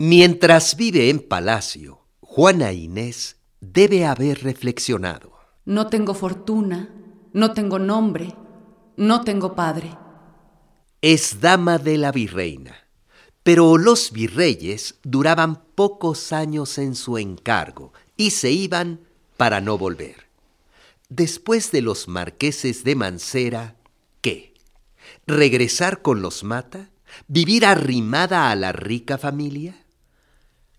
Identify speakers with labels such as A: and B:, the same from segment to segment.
A: Mientras vive en palacio, Juana Inés debe haber reflexionado.
B: No tengo fortuna, no tengo nombre, no tengo padre.
A: Es dama de la virreina, pero los virreyes duraban pocos años en su encargo y se iban para no volver. Después de los marqueses de Mancera, ¿qué? ¿Regresar con los Mata? ¿Vivir arrimada a la rica familia?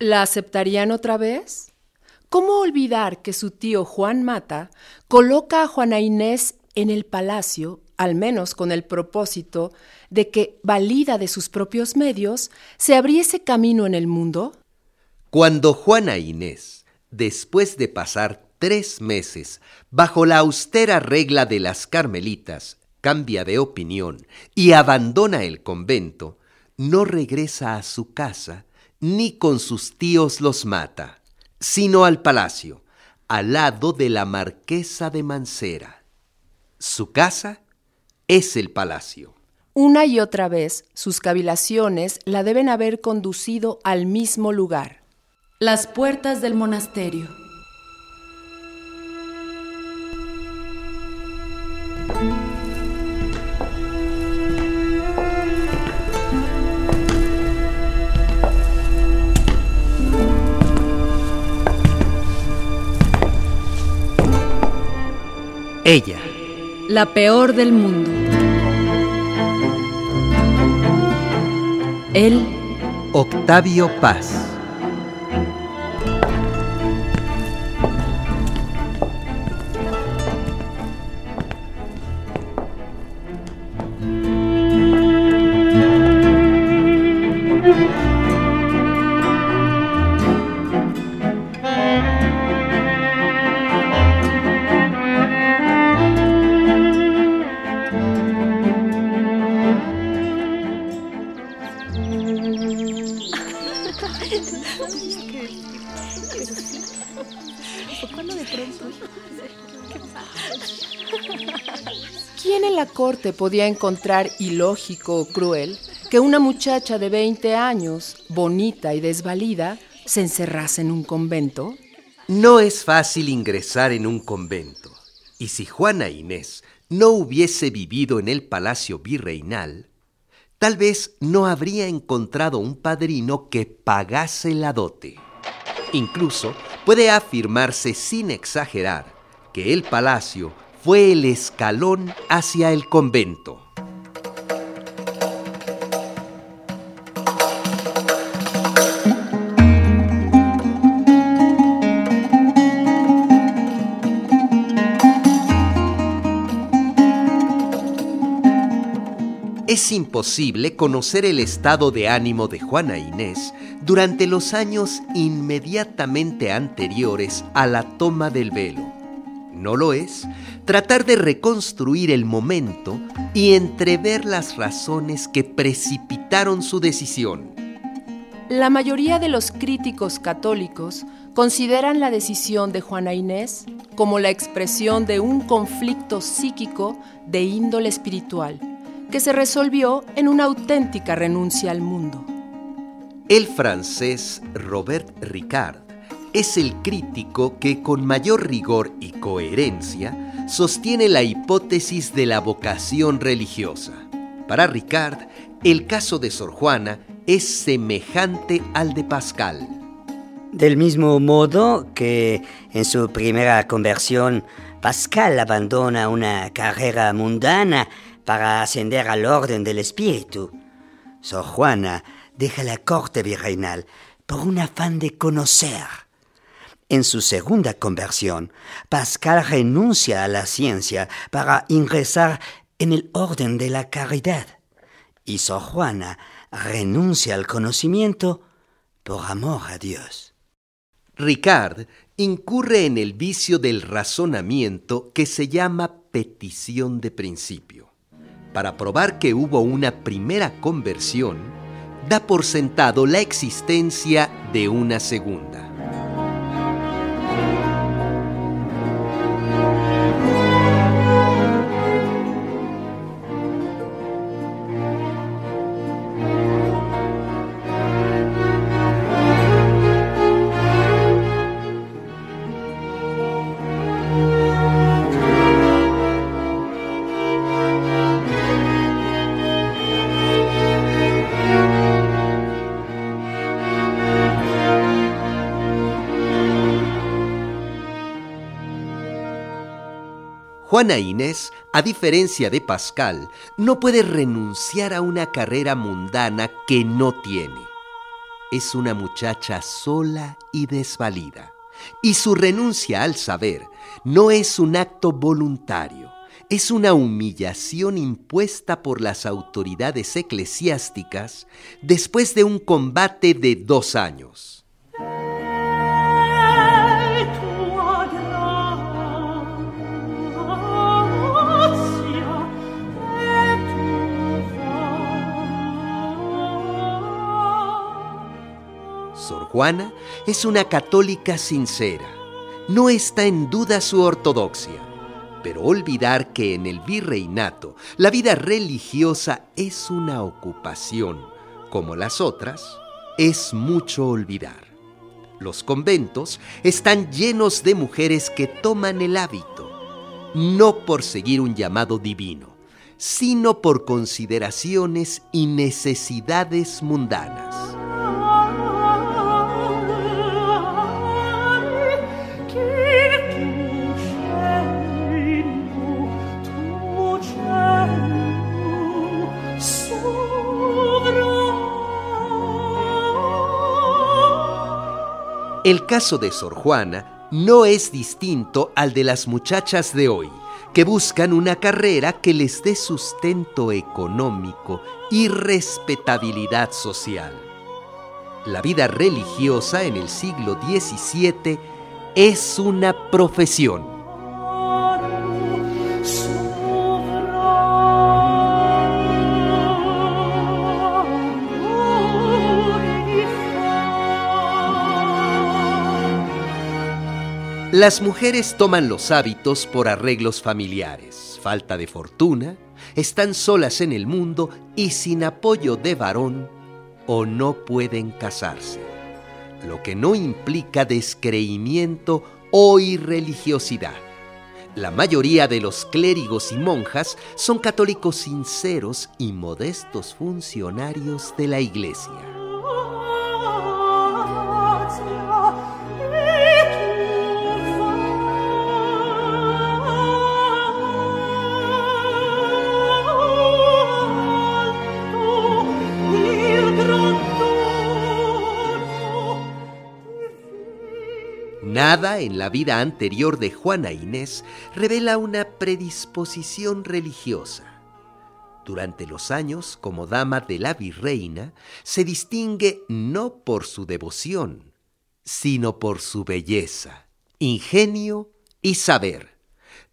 C: ¿La aceptarían otra vez? ¿Cómo olvidar que su tío Juan Mata coloca a Juana Inés en el palacio, al menos con el propósito de que, valida de sus propios medios, se abriese camino en el mundo?
A: Cuando Juana Inés, después de pasar tres meses bajo la austera regla de las carmelitas, cambia de opinión y abandona el convento, no regresa a su casa ni con sus tíos los mata, sino al palacio, al lado de la marquesa de Mancera. Su casa es el palacio.
C: Una y otra vez sus cavilaciones la deben haber conducido al mismo lugar.
B: Las puertas del monasterio.
A: Ella.
B: La peor del mundo. Él.
A: Octavio Paz.
C: Podía encontrar ilógico o cruel que una muchacha de 20 años, bonita y desvalida, se encerrase en un convento?
A: No es fácil ingresar en un convento, y si Juana Inés no hubiese vivido en el palacio virreinal, tal vez no habría encontrado un padrino que pagase la dote. Incluso puede afirmarse sin exagerar que el palacio fue el escalón hacia el convento. Es imposible conocer el estado de ánimo de Juana Inés durante los años inmediatamente anteriores a la toma del velo. No lo es tratar de reconstruir el momento y entrever las razones que precipitaron su decisión.
C: La mayoría de los críticos católicos consideran la decisión de Juana Inés como la expresión de un conflicto psíquico de índole espiritual que se resolvió en una auténtica renuncia al mundo.
A: El francés Robert Ricard es el crítico que con mayor rigor y coherencia sostiene la hipótesis de la vocación religiosa. Para Ricard, el caso de Sor Juana es semejante al de Pascal.
D: Del mismo modo que en su primera conversión, Pascal abandona una carrera mundana para ascender al orden del espíritu. Sor Juana deja la corte virreinal por un afán de conocer. En su segunda conversión, Pascal renuncia a la ciencia para ingresar en el orden de la caridad. Y Sor Juana renuncia al conocimiento por amor a Dios.
A: Ricard incurre en el vicio del razonamiento que se llama petición de principio para probar que hubo una primera conversión, da por sentado la existencia de una segunda. Juana Inés, a diferencia de Pascal, no puede renunciar a una carrera mundana que no tiene. Es una muchacha sola y desvalida, y su renuncia al saber no es un acto voluntario, es una humillación impuesta por las autoridades eclesiásticas después de un combate de dos años. Juana es una católica sincera. No está en duda su ortodoxia, pero olvidar que en el virreinato la vida religiosa es una ocupación, como las otras, es mucho olvidar. Los conventos están llenos de mujeres que toman el hábito, no por seguir un llamado divino, sino por consideraciones y necesidades mundanas. El caso de Sor Juana no es distinto al de las muchachas de hoy, que buscan una carrera que les dé sustento económico y respetabilidad social. La vida religiosa en el siglo XVII es una profesión Las mujeres toman los hábitos por arreglos familiares, falta de fortuna, están solas en el mundo y sin apoyo de varón o no pueden casarse, lo que no implica descreimiento o irreligiosidad. La mayoría de los clérigos y monjas son católicos sinceros y modestos funcionarios de la Iglesia. Nada en la vida anterior de Juana Inés revela una predisposición religiosa. Durante los años, como dama de la virreina, se distingue no por su devoción, sino por su belleza, ingenio y saber.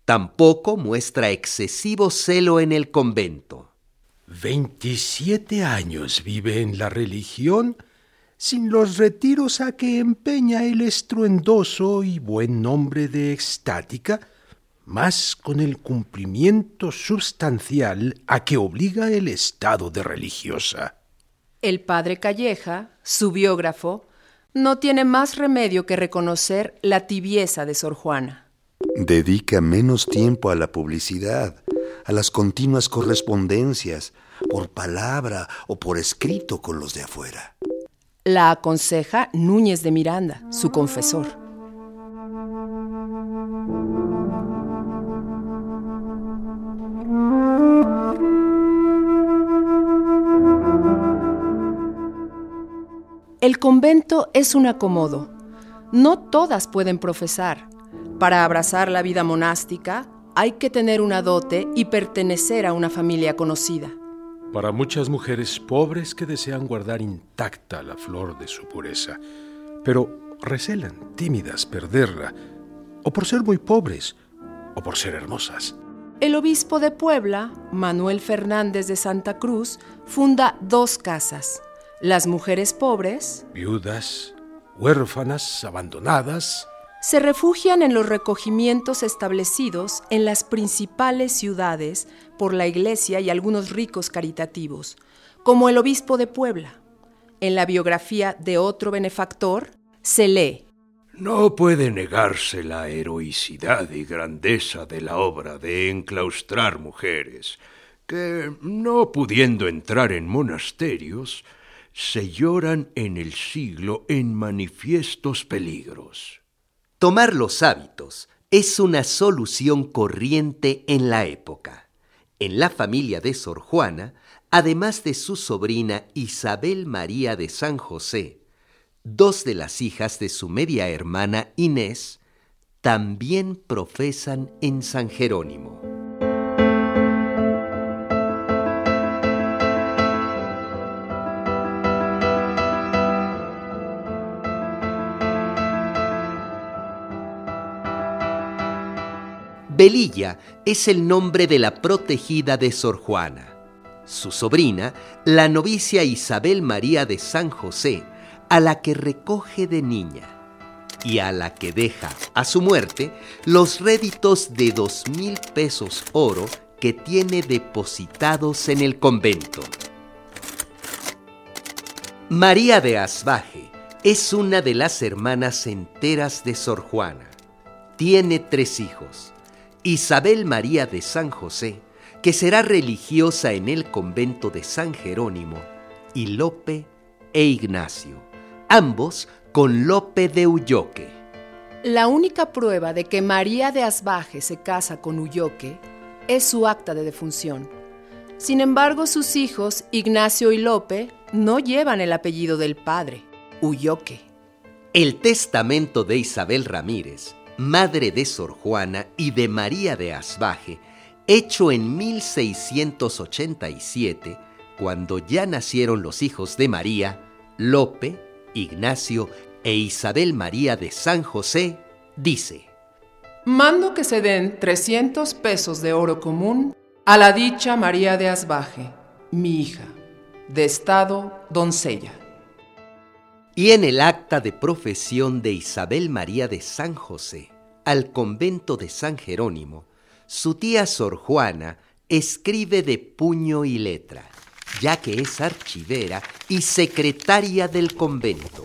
A: Tampoco muestra excesivo celo en el convento.
E: Veintisiete años vive en la religión sin los retiros a que empeña el estruendoso y buen nombre de extática, más con el cumplimiento substancial a que obliga el estado de religiosa.
C: El padre Calleja, su biógrafo, no tiene más remedio que reconocer la tibieza de Sor Juana.
F: Dedica menos tiempo a la publicidad, a las continuas correspondencias, por palabra o por escrito con los de afuera
C: la aconseja Núñez de Miranda, su confesor. El convento es un acomodo. No todas pueden profesar. Para abrazar la vida monástica hay que tener una dote y pertenecer a una familia conocida
E: para muchas mujeres pobres que desean guardar intacta la flor de su pureza, pero recelan, tímidas, perderla, o por ser muy pobres, o por ser hermosas.
C: El obispo de Puebla, Manuel Fernández de Santa Cruz, funda dos casas. Las mujeres pobres,
E: viudas, huérfanas, abandonadas,
C: se refugian en los recogimientos establecidos en las principales ciudades por la Iglesia y algunos ricos caritativos, como el obispo de Puebla. En la biografía de otro benefactor se lee.
G: No puede negarse la heroicidad y grandeza de la obra de enclaustrar mujeres, que, no pudiendo entrar en monasterios, se lloran en el siglo en manifiestos peligros.
A: Tomar los hábitos es una solución corriente en la época. En la familia de Sor Juana, además de su sobrina Isabel María de San José, dos de las hijas de su media hermana Inés también profesan en San Jerónimo. Belilla es el nombre de la protegida de Sor Juana. Su sobrina, la novicia Isabel María de San José, a la que recoge de niña y a la que deja a su muerte los réditos de dos mil pesos oro que tiene depositados en el convento. María de Asbaje es una de las hermanas enteras de Sor Juana. Tiene tres hijos. Isabel María de San José, que será religiosa en el convento de San Jerónimo, y Lope e Ignacio, ambos con Lope de Ulloque.
C: La única prueba de que María de Asbaje se casa con Ulloque es su acta de defunción. Sin embargo, sus hijos, Ignacio y Lope, no llevan el apellido del padre, Ulloque.
A: El testamento de Isabel Ramírez, madre de Sor Juana y de María de Asbaje, hecho en 1687, cuando ya nacieron los hijos de María, Lope, Ignacio e Isabel María de San José, dice,
B: Mando que se den 300 pesos de oro común a la dicha María de Asbaje, mi hija, de estado doncella.
A: Y en el acta de profesión de Isabel María de San José al convento de San Jerónimo, su tía Sor Juana escribe de puño y letra, ya que es archivera y secretaria del convento.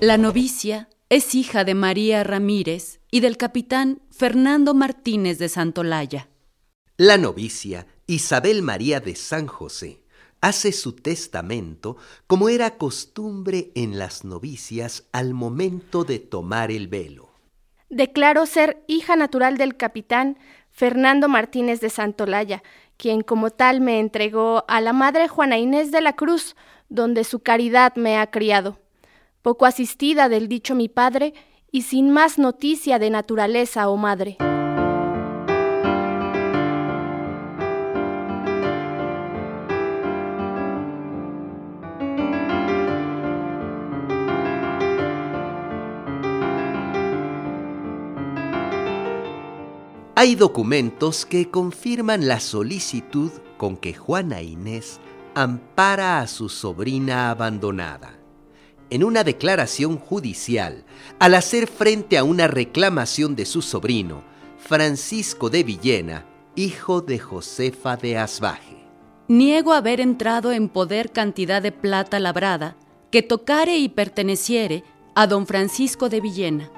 H: La novicia es hija de María Ramírez y del capitán Fernando Martínez de Santolaya.
A: La novicia Isabel María de San José hace su testamento como era costumbre en las novicias al momento de tomar el velo.
I: Declaro ser hija natural del capitán Fernando Martínez de Santolaya, quien como tal me entregó a la madre Juana Inés de la Cruz, donde su caridad me ha criado. Poco asistida del dicho mi padre y sin más noticia de naturaleza o oh madre.
A: Hay documentos que confirman la solicitud con que Juana Inés ampara a su sobrina abandonada. En una declaración judicial, al hacer frente a una reclamación de su sobrino, Francisco de Villena, hijo de Josefa de Asbaje.
H: Niego haber entrado en poder cantidad de plata labrada que tocare y perteneciere a don Francisco de Villena.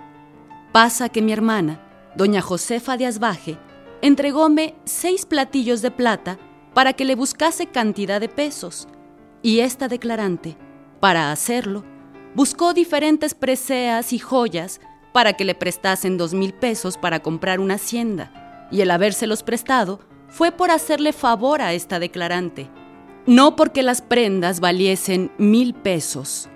H: Pasa que mi hermana, doña Josefa de Asbaje, entregóme seis platillos de plata para que le buscase cantidad de pesos, y esta declarante, para hacerlo, buscó diferentes preseas y joyas para que le prestasen dos mil pesos para comprar una hacienda, y el habérselos prestado fue por hacerle favor a esta declarante, no porque las prendas valiesen mil pesos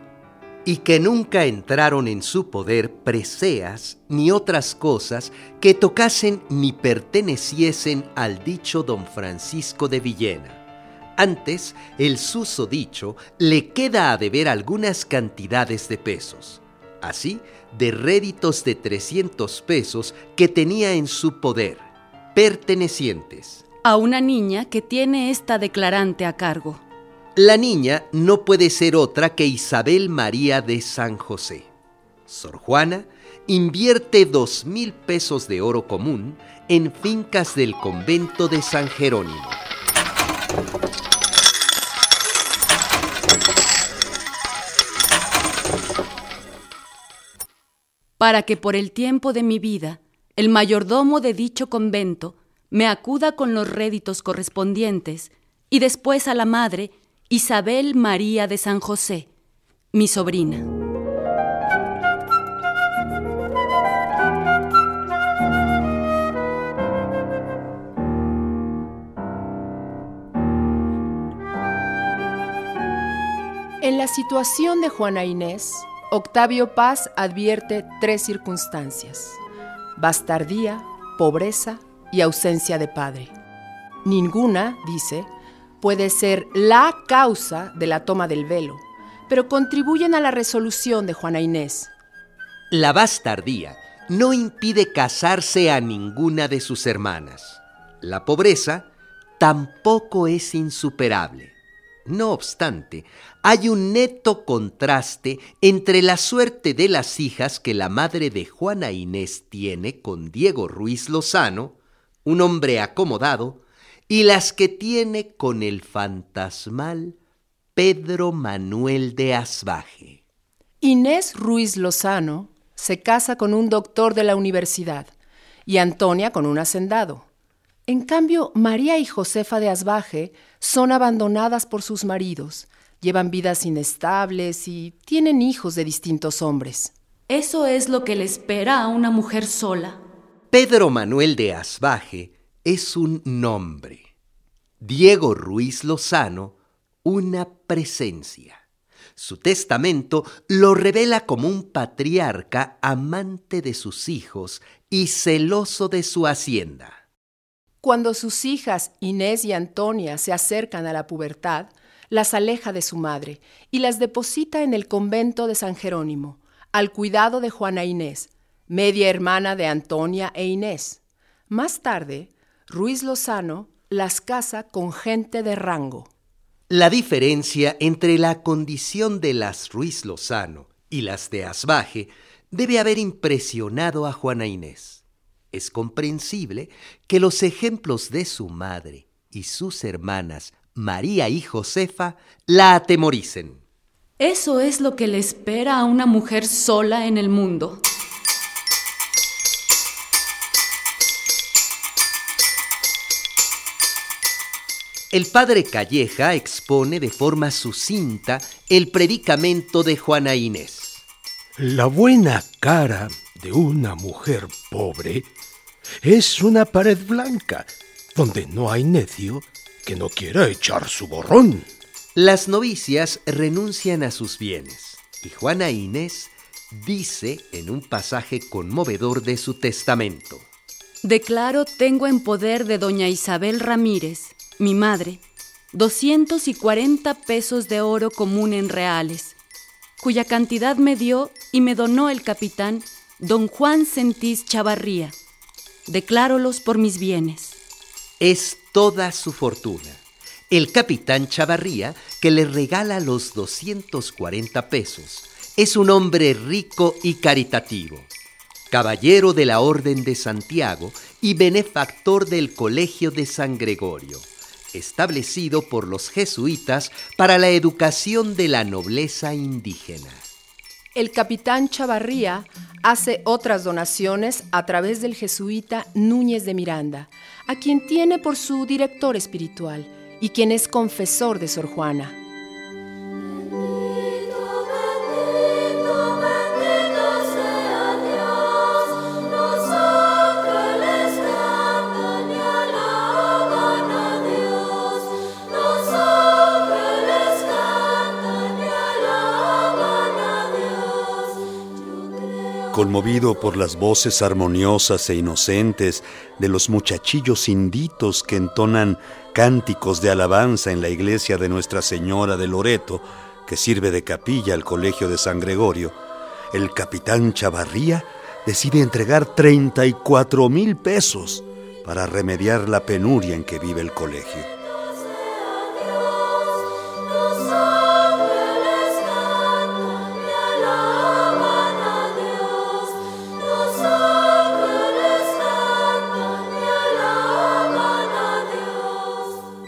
A: y que nunca entraron en su poder preseas ni otras cosas que tocasen ni perteneciesen al dicho don Francisco de Villena. Antes, el susodicho le queda a deber algunas cantidades de pesos, así de réditos de 300 pesos que tenía en su poder, pertenecientes
H: a una niña que tiene esta declarante a cargo.
A: La niña no puede ser otra que Isabel María de San José. Sor Juana invierte dos mil pesos de oro común en fincas del convento de San Jerónimo.
H: Para que por el tiempo de mi vida el mayordomo de dicho convento me acuda con los réditos correspondientes y después a la madre Isabel María de San José, mi sobrina.
C: En la situación de Juana e Inés, Octavio Paz advierte tres circunstancias. Bastardía, pobreza y ausencia de padre. Ninguna, dice, puede ser la causa de la toma del velo, pero contribuyen a la resolución de Juana Inés.
A: La bastardía no impide casarse a ninguna de sus hermanas. La pobreza tampoco es insuperable. No obstante, hay un neto contraste entre la suerte de las hijas que la madre de Juana Inés tiene con Diego Ruiz Lozano, un hombre acomodado, y las que tiene con el fantasmal Pedro Manuel de Asbaje.
C: Inés Ruiz Lozano se casa con un doctor de la universidad y Antonia con un hacendado. En cambio, María y Josefa de Asbaje son abandonadas por sus maridos, llevan vidas inestables y tienen hijos de distintos hombres.
H: Eso es lo que le espera a una mujer sola.
A: Pedro Manuel de Asbaje es un nombre. Diego Ruiz Lozano, una presencia. Su testamento lo revela como un patriarca amante de sus hijos y celoso de su hacienda.
C: Cuando sus hijas Inés y Antonia se acercan a la pubertad, las aleja de su madre y las deposita en el convento de San Jerónimo, al cuidado de Juana Inés, media hermana de Antonia e Inés. Más tarde, Ruiz Lozano las casa con gente de rango.
A: La diferencia entre la condición de las Ruiz Lozano y las de Asbaje debe haber impresionado a Juana Inés es comprensible que los ejemplos de su madre y sus hermanas María y Josefa la atemoricen.
H: Eso es lo que le espera a una mujer sola en el mundo.
A: El padre Calleja expone de forma sucinta el predicamento de Juana Inés.
E: La buena cara de una mujer pobre es una pared blanca donde no hay necio que no quiera echar su borrón.
A: Las novicias renuncian a sus bienes y Juana Inés dice en un pasaje conmovedor de su testamento.
H: Declaro tengo en poder de doña Isabel Ramírez, mi madre, 240 pesos de oro común en reales, cuya cantidad me dio y me donó el capitán don Juan Sentís Chavarría declárolos por mis bienes.
A: Es toda su fortuna. El capitán Chavarría, que le regala los 240 pesos, es un hombre rico y caritativo, caballero de la Orden de Santiago y benefactor del Colegio de San Gregorio, establecido por los jesuitas para la educación de la nobleza indígena.
C: El capitán Chavarría hace otras donaciones a través del jesuita Núñez de Miranda, a quien tiene por su director espiritual y quien es confesor de Sor Juana.
F: Conmovido por las voces armoniosas e inocentes de los muchachillos inditos que entonan cánticos de alabanza en la iglesia de Nuestra Señora de Loreto, que sirve de capilla al Colegio de San Gregorio, el capitán Chavarría decide entregar 34 mil pesos para remediar la penuria en que vive el colegio.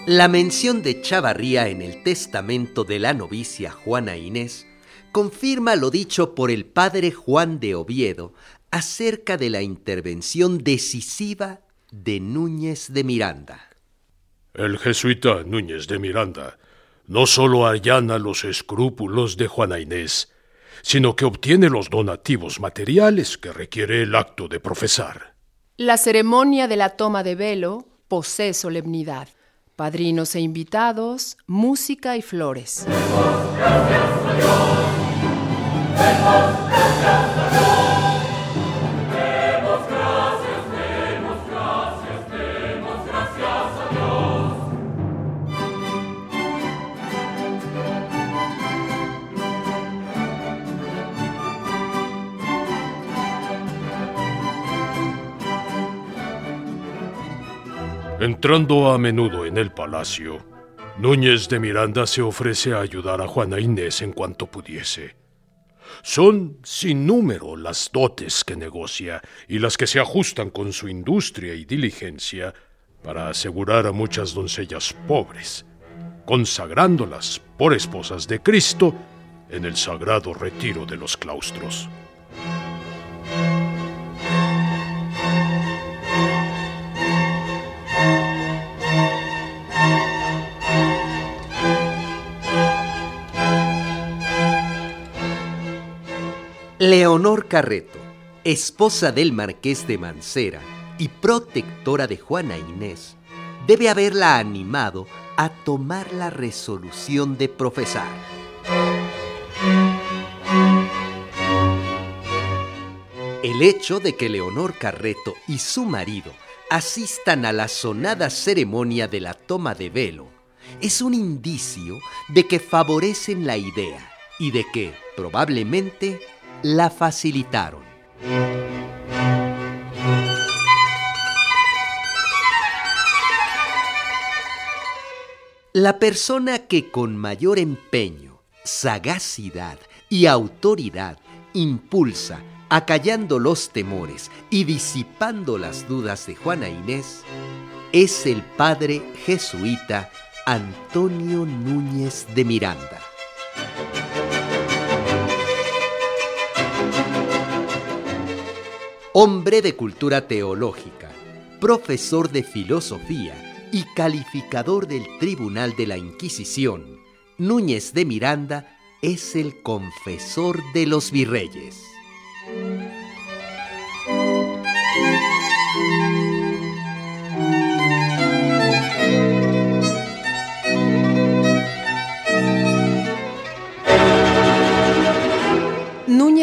A: La mención de Chavarría en el testamento de la novicia Juana Inés confirma lo dicho por el padre Juan de Oviedo acerca de la intervención decisiva de Núñez de Miranda.
E: El jesuita Núñez de Miranda no solo allana los escrúpulos de Juana Inés, sino que obtiene los donativos materiales que requiere el acto de profesar.
C: La ceremonia de la toma de velo posee solemnidad padrinos e invitados, música y flores.
E: Entrando a menudo en el palacio, Núñez de Miranda se ofrece a ayudar a Juana Inés en cuanto pudiese. Son sin número las dotes que negocia y las que se ajustan con su industria y diligencia para asegurar a muchas doncellas pobres, consagrándolas por esposas de Cristo en el sagrado retiro de los claustros.
A: Leonor Carreto, esposa del marqués de Mancera y protectora de Juana Inés, debe haberla animado a tomar la resolución de profesar. El hecho de que Leonor Carreto y su marido asistan a la sonada ceremonia de la toma de velo es un indicio de que favorecen la idea y de que, probablemente, la facilitaron. La persona que con mayor empeño, sagacidad y autoridad impulsa, acallando los temores y disipando las dudas de Juana Inés, es el padre jesuita Antonio Núñez de Miranda. Hombre de cultura teológica, profesor de filosofía y calificador del Tribunal de la Inquisición, Núñez de Miranda es el confesor de los virreyes.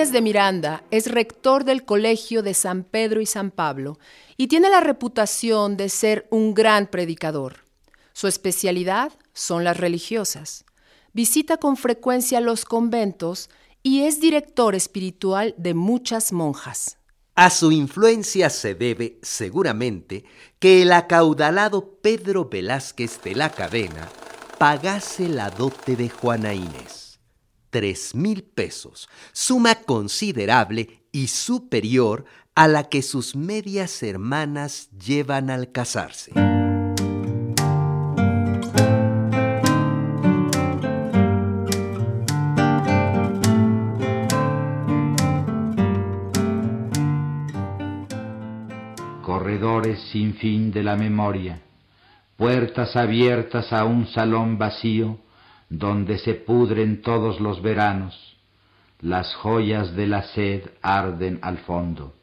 C: De Miranda es rector del Colegio de San Pedro y San Pablo y tiene la reputación de ser un gran predicador. Su especialidad son las religiosas. Visita con frecuencia los conventos y es director espiritual de muchas monjas.
A: A su influencia se debe, seguramente, que el acaudalado Pedro Velázquez de la Cadena pagase la dote de Juana Inés tres mil pesos, suma considerable y superior a la que sus medias hermanas llevan al casarse.
J: Corredores sin fin de la memoria, puertas abiertas a un salón vacío, donde se pudren todos los veranos, las joyas de la sed arden al fondo,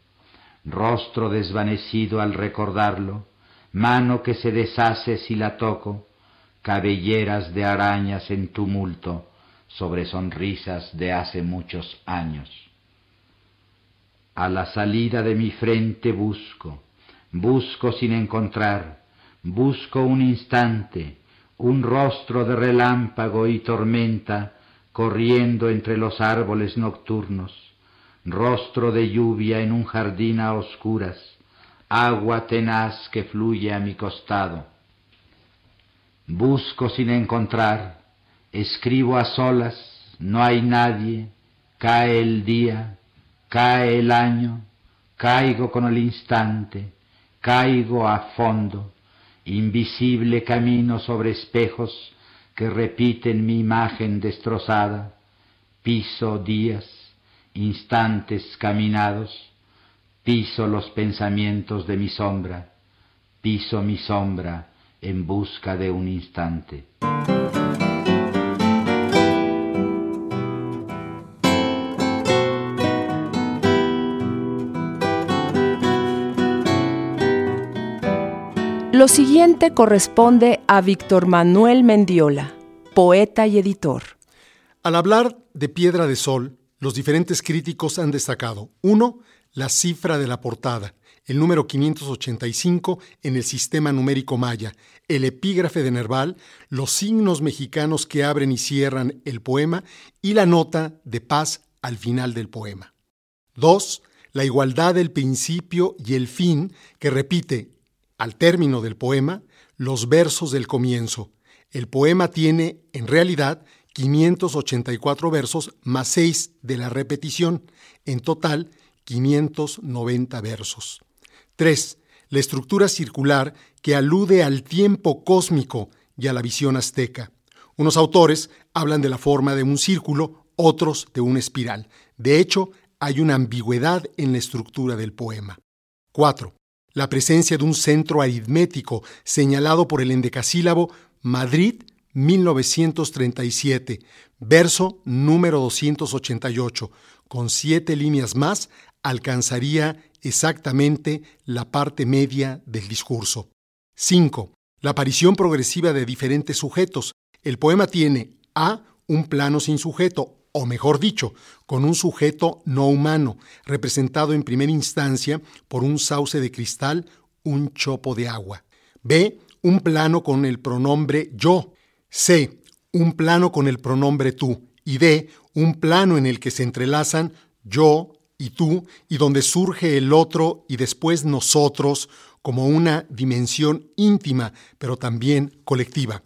J: rostro desvanecido al recordarlo, mano que se deshace si la toco, cabelleras de arañas en tumulto sobre sonrisas de hace muchos años. A la salida de mi frente busco, busco sin encontrar, busco un instante, un rostro de relámpago y tormenta corriendo entre los árboles nocturnos, rostro de lluvia en un jardín a oscuras, agua tenaz que fluye a mi costado. Busco sin encontrar, escribo a solas, no hay nadie, cae el día, cae el año, caigo con el instante, caigo a fondo invisible camino sobre espejos que repiten mi imagen destrozada, piso días, instantes caminados, piso los pensamientos de mi sombra, piso mi sombra en busca de un instante.
C: Lo siguiente corresponde a Víctor Manuel Mendiola, poeta y editor.
K: Al hablar de Piedra de Sol, los diferentes críticos han destacado, uno, la cifra de la portada, el número 585 en el sistema numérico maya, el epígrafe de Nerval, los signos mexicanos que abren y cierran el poema y la nota de paz al final del poema. 2. La igualdad del principio y el fin que repite, al término del poema, los versos del comienzo. El poema tiene, en realidad, 584 versos más 6 de la repetición, en total 590 versos. 3. La estructura circular que alude al tiempo cósmico y a la visión azteca. Unos autores hablan de la forma de un círculo, otros de una espiral. De hecho, hay una ambigüedad en la estructura del poema. 4. La presencia de un centro aritmético señalado por el endecasílabo Madrid 1937, verso número 288, con siete líneas más, alcanzaría exactamente la parte media del discurso. 5. La aparición progresiva de diferentes sujetos. El poema tiene A, un plano sin sujeto, o mejor dicho, con un sujeto no humano, representado en primera instancia por un sauce de cristal, un chopo de agua. B, un plano con el pronombre yo. C, un plano con el pronombre tú. Y D, un plano en el que se entrelazan yo, y tú, y donde surge el otro y después nosotros como una dimensión íntima, pero también colectiva.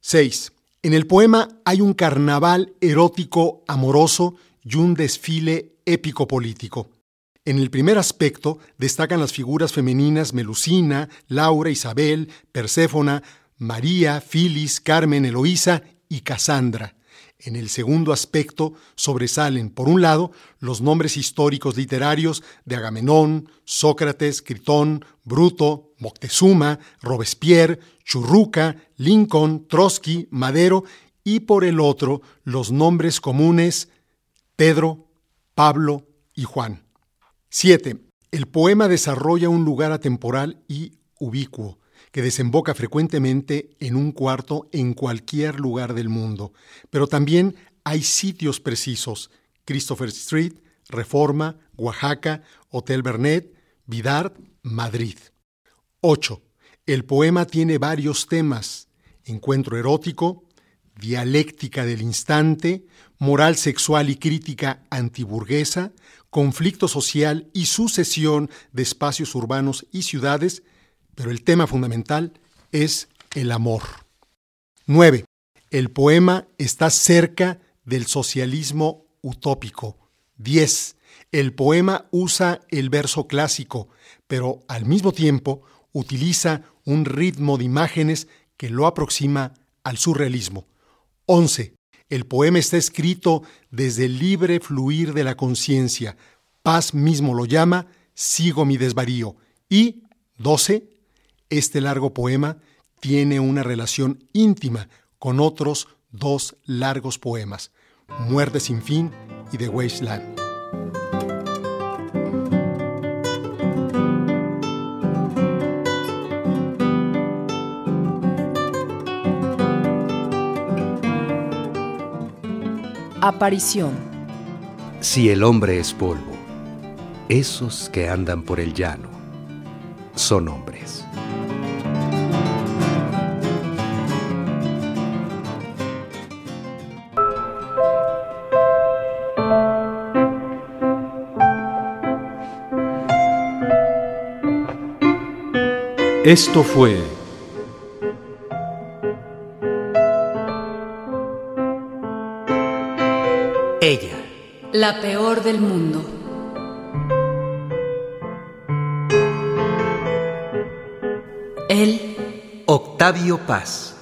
K: 6. En el poema hay un carnaval erótico amoroso y un desfile épico político. En el primer aspecto destacan las figuras femeninas Melusina, Laura, Isabel, Perséfona, María, Filis, Carmen, Eloísa y Casandra. En el segundo aspecto sobresalen, por un lado, los nombres históricos literarios de Agamenón, Sócrates, Critón, Bruto, Moctezuma, Robespierre, Churruca, Lincoln, Trotsky, Madero, y por el otro, los nombres comunes Pedro, Pablo y Juan. 7. El poema desarrolla un lugar atemporal y ubicuo que desemboca frecuentemente en un cuarto en cualquier lugar del mundo. Pero también hay sitios precisos, Christopher Street, Reforma, Oaxaca, Hotel Bernet, Vidart, Madrid. 8. El poema tiene varios temas, encuentro erótico, dialéctica del instante, moral sexual y crítica antiburguesa, conflicto social y sucesión de espacios urbanos y ciudades, pero el tema fundamental es el amor. 9. El poema está cerca del socialismo utópico. 10. El poema usa el verso clásico, pero al mismo tiempo utiliza un ritmo de imágenes que lo aproxima al surrealismo. 11. El poema está escrito desde el libre fluir de la conciencia. Paz mismo lo llama, sigo mi desvarío. Y 12. Este largo poema tiene una relación íntima con otros dos largos poemas, Muerte sin fin y The Wasteland.
C: Aparición.
A: Si el hombre es polvo, esos que andan por el llano son hombres.
L: Esto fue
A: Ella.
H: La peor del mundo. Él.
A: Octavio Paz.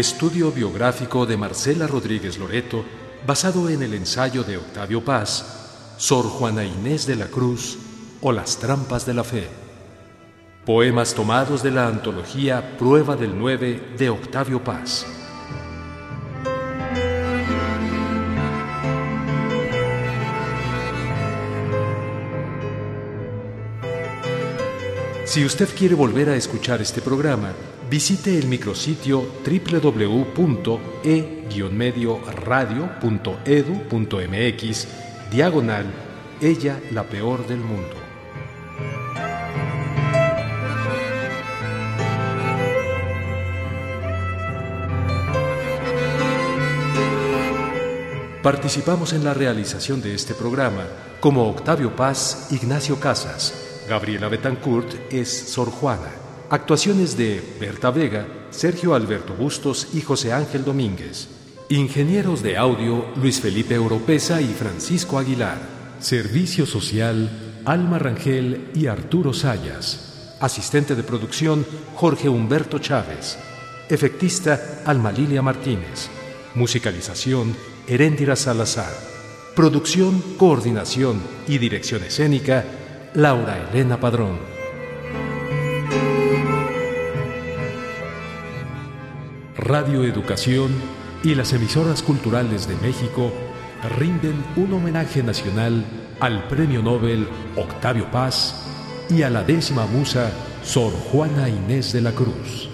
L: Estudio biográfico de Marcela Rodríguez Loreto, basado en el ensayo de Octavio Paz, Sor Juana Inés de la Cruz o Las Trampas de la Fe. Poemas tomados de la antología Prueba del 9 de Octavio Paz. Si usted quiere volver a escuchar este programa, visite el micrositio www.e-medioradio.edu.mx diagonal Ella la peor del mundo. Participamos en la realización de este programa como Octavio Paz, Ignacio Casas, Gabriela Betancourt es Sor Juana. Actuaciones de Berta Vega, Sergio Alberto Bustos y José Ángel Domínguez. Ingenieros de audio Luis Felipe Oropesa y Francisco Aguilar. Servicio social Alma Rangel y Arturo Sayas. Asistente de producción Jorge Humberto Chávez. Efectista Alma Lilia Martínez. Musicalización Heréndira Salazar. Producción, coordinación y dirección escénica Laura Elena Padrón. Radio Educación y las emisoras culturales de México rinden un homenaje nacional al Premio Nobel Octavio Paz y a la décima musa Sor Juana Inés de la Cruz.